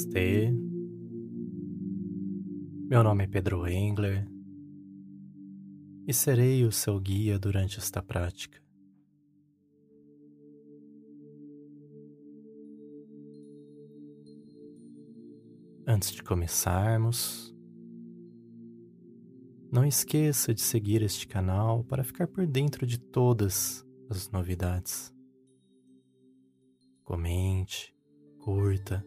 Namastê. Meu nome é Pedro Engler e serei o seu guia durante esta prática. Antes de começarmos, não esqueça de seguir este canal para ficar por dentro de todas as novidades. Comente, curta,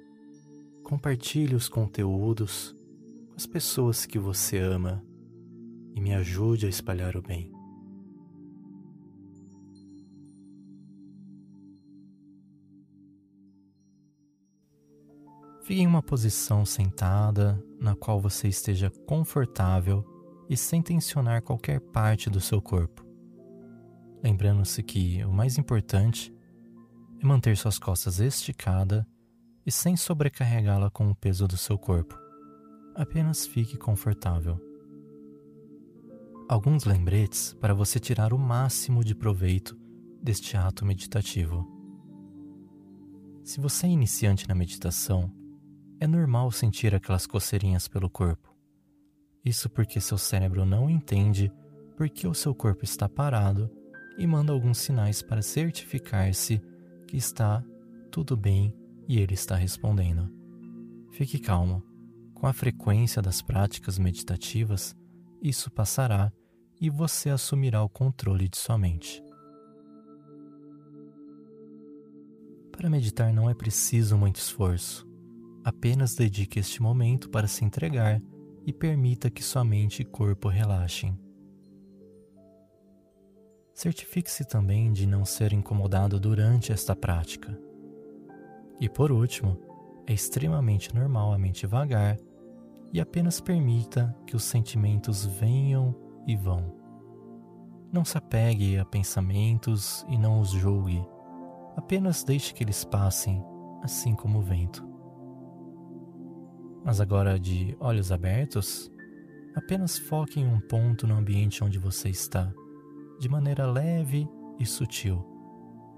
compartilhe os conteúdos com as pessoas que você ama e me ajude a espalhar o bem. Fique em uma posição sentada na qual você esteja confortável e sem tensionar qualquer parte do seu corpo. Lembrando-se que o mais importante é manter suas costas esticadas e sem sobrecarregá-la com o peso do seu corpo. Apenas fique confortável. Alguns lembretes para você tirar o máximo de proveito deste ato meditativo. Se você é iniciante na meditação, é normal sentir aquelas coceirinhas pelo corpo. Isso porque seu cérebro não entende por que o seu corpo está parado e manda alguns sinais para certificar-se que está tudo bem e ele está respondendo. Fique calmo. Com a frequência das práticas meditativas, isso passará e você assumirá o controle de sua mente. Para meditar não é preciso muito esforço. Apenas dedique este momento para se entregar e permita que sua mente e corpo relaxem. Certifique-se também de não ser incomodado durante esta prática. E por último, é extremamente normal a mente vagar e apenas permita que os sentimentos venham e vão. Não se apegue a pensamentos e não os julgue, apenas deixe que eles passem, assim como o vento. Mas agora, de olhos abertos, apenas foque em um ponto no ambiente onde você está, de maneira leve e sutil,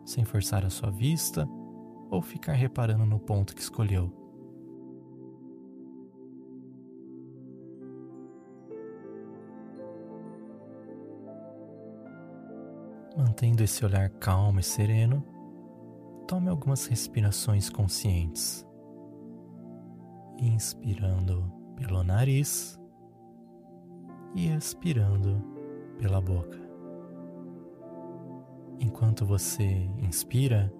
sem forçar a sua vista ou ficar reparando no ponto que escolheu. Mantendo esse olhar calmo e sereno, tome algumas respirações conscientes inspirando pelo nariz e expirando pela boca. Enquanto você inspira,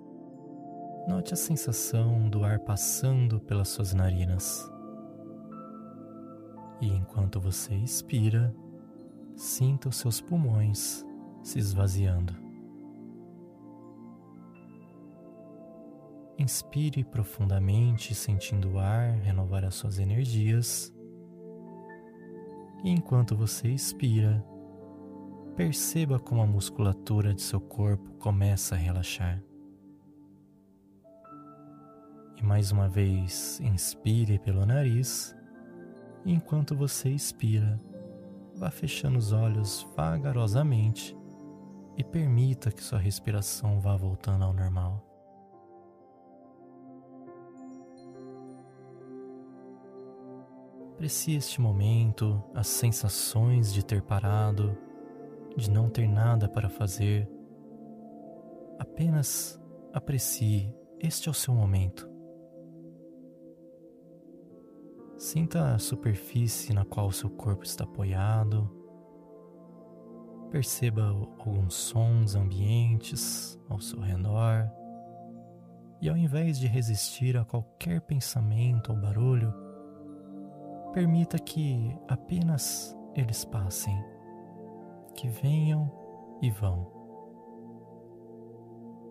note a sensação do ar passando pelas suas narinas. E enquanto você expira, sinta os seus pulmões se esvaziando. Inspire profundamente, sentindo o ar renovar as suas energias. E enquanto você expira, perceba como a musculatura de seu corpo começa a relaxar. E mais uma vez, inspire pelo nariz. E enquanto você expira, vá fechando os olhos vagarosamente e permita que sua respiração vá voltando ao normal. Aprecie este momento, as sensações de ter parado, de não ter nada para fazer. Apenas aprecie, este é o seu momento. Sinta a superfície na qual seu corpo está apoiado. Perceba alguns sons ambientes ao seu redor. E ao invés de resistir a qualquer pensamento ou barulho, Permita que apenas eles passem, que venham e vão.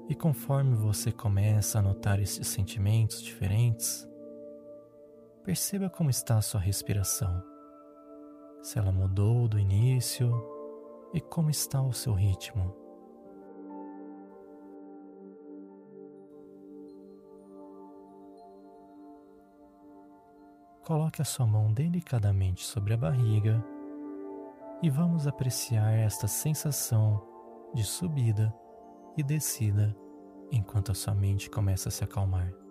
E conforme você começa a notar esses sentimentos diferentes, perceba como está a sua respiração, se ela mudou do início e como está o seu ritmo. Coloque a sua mão delicadamente sobre a barriga e vamos apreciar esta sensação de subida e descida enquanto a sua mente começa a se acalmar.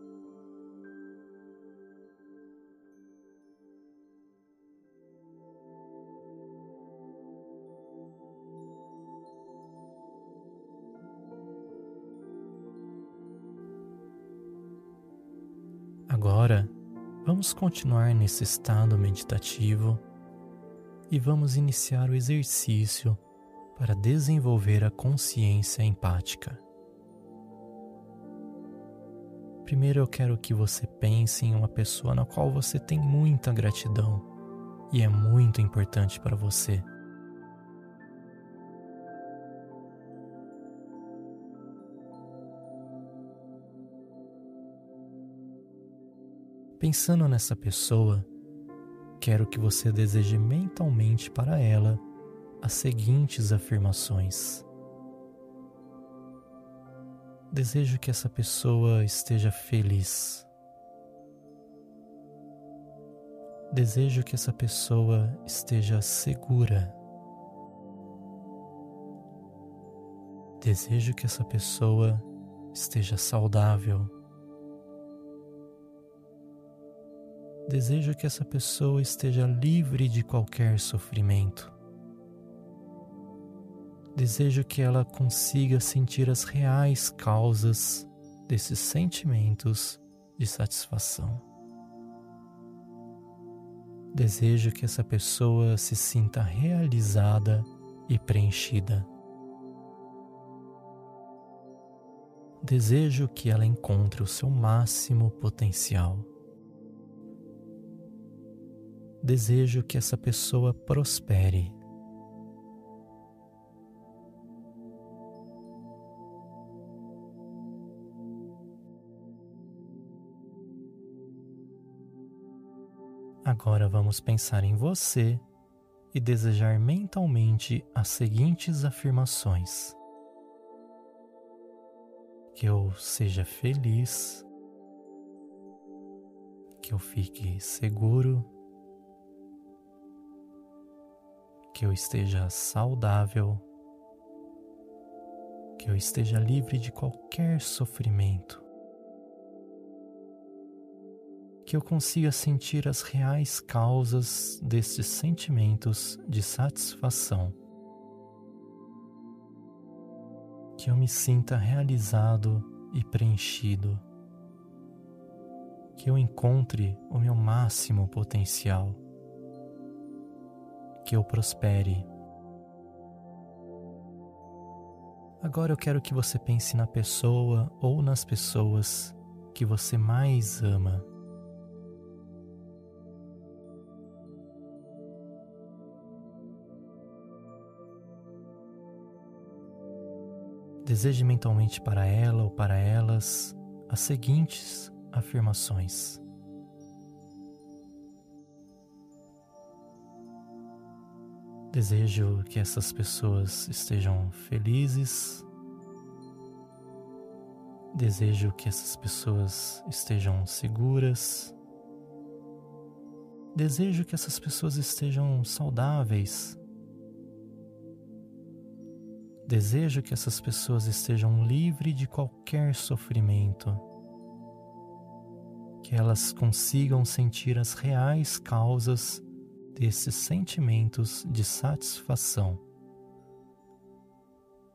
Agora, vamos continuar nesse estado meditativo e vamos iniciar o exercício para desenvolver a consciência empática. Primeiro eu quero que você pense em uma pessoa na qual você tem muita gratidão e é muito importante para você. Pensando nessa pessoa, quero que você deseje mentalmente para ela as seguintes afirmações. Desejo que essa pessoa esteja feliz. Desejo que essa pessoa esteja segura. Desejo que essa pessoa esteja saudável. Desejo que essa pessoa esteja livre de qualquer sofrimento. Desejo que ela consiga sentir as reais causas desses sentimentos de satisfação. Desejo que essa pessoa se sinta realizada e preenchida. Desejo que ela encontre o seu máximo potencial. Desejo que essa pessoa prospere. Agora vamos pensar em você e desejar mentalmente as seguintes afirmações: que eu seja feliz, que eu fique seguro que eu esteja saudável, que eu esteja livre de qualquer sofrimento, que eu consiga sentir as reais causas destes sentimentos de satisfação, que eu me sinta realizado e preenchido, que eu encontre o meu máximo potencial que eu prospere. Agora eu quero que você pense na pessoa ou nas pessoas que você mais ama. Deseje mentalmente para ela ou para elas as seguintes afirmações. Desejo que essas pessoas estejam felizes. Desejo que essas pessoas estejam seguras. Desejo que essas pessoas estejam saudáveis. Desejo que essas pessoas estejam livres de qualquer sofrimento. Que elas consigam sentir as reais causas desses sentimentos de satisfação.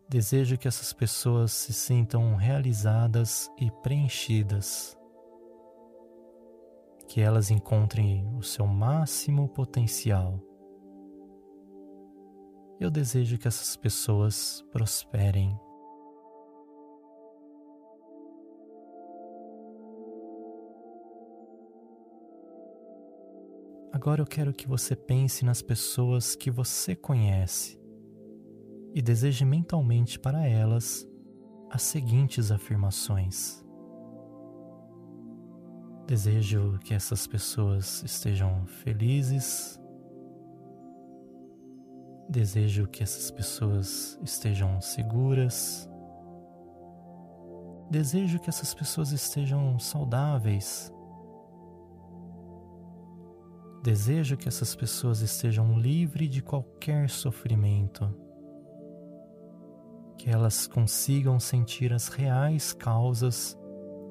Desejo que essas pessoas se sintam realizadas e preenchidas, que elas encontrem o seu máximo potencial. Eu desejo que essas pessoas prosperem. Agora eu quero que você pense nas pessoas que você conhece e deseje mentalmente para elas as seguintes afirmações. Desejo que essas pessoas estejam felizes. Desejo que essas pessoas estejam seguras. Desejo que essas pessoas estejam saudáveis Desejo que essas pessoas estejam livres de qualquer sofrimento, que elas consigam sentir as reais causas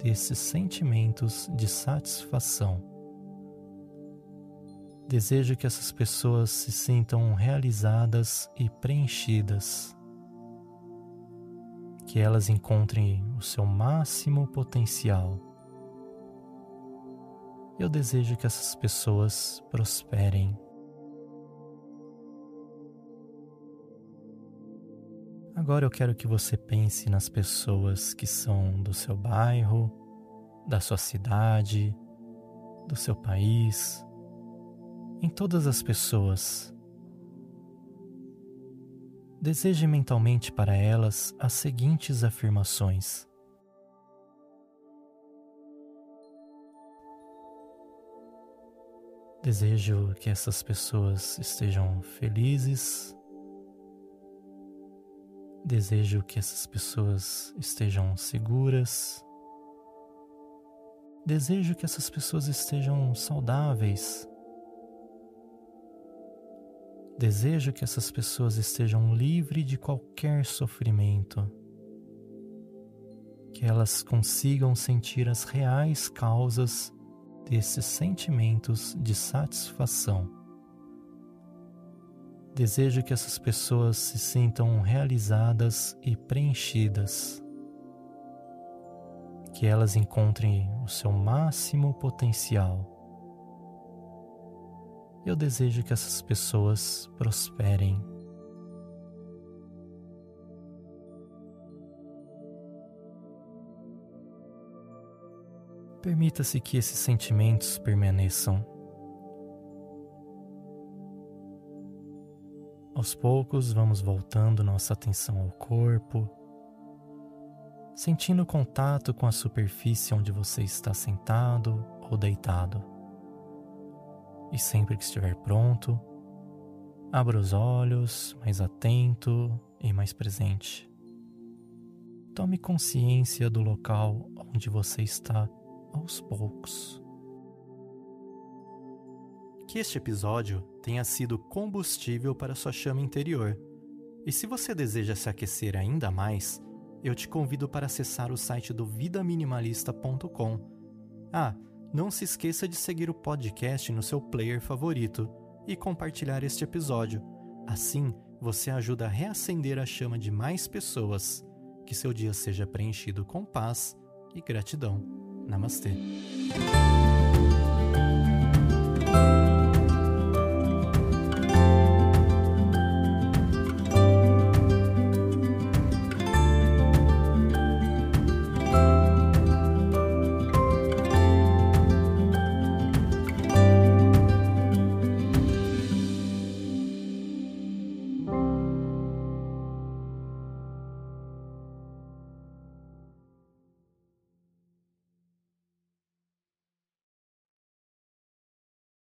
desses sentimentos de satisfação. Desejo que essas pessoas se sintam realizadas e preenchidas, que elas encontrem o seu máximo potencial Eu desejo que essas pessoas prosperem. Agora eu quero que você pense nas pessoas que são do seu bairro, da sua cidade, do seu país, em todas as pessoas. Deseje mentalmente para elas as seguintes afirmações. Desejo que essas pessoas estejam felizes. Desejo que essas pessoas estejam seguras. Desejo que essas pessoas estejam saudáveis. Desejo que essas pessoas estejam livres de qualquer sofrimento. Que elas consigam sentir as reais causas desses sentimentos de satisfação. Desejo que essas pessoas se sintam realizadas e preenchidas que elas encontrem o seu máximo potencial. Eu desejo que essas pessoas prosperem. Permita-se que esses sentimentos permaneçam. Aos poucos, vamos voltando nossa atenção ao corpo sentindo contato com a superfície onde você está sentado ou deitado. E sempre que estiver pronto, abra os olhos, mais atento e mais presente. Tome consciência do local onde você está aos poucos. Que este episódio tenha sido combustível para sua chama interior. E se você deseja se aquecer ainda mais, eu te convido para acessar o site do vidaminimalista.com. Ah, não se esqueça de seguir o podcast no seu player favorito e compartilhar este episódio. Assim, você ajuda a reacender a chama de mais pessoas. Que seu dia seja preenchido com paz e gratidão. Namastê.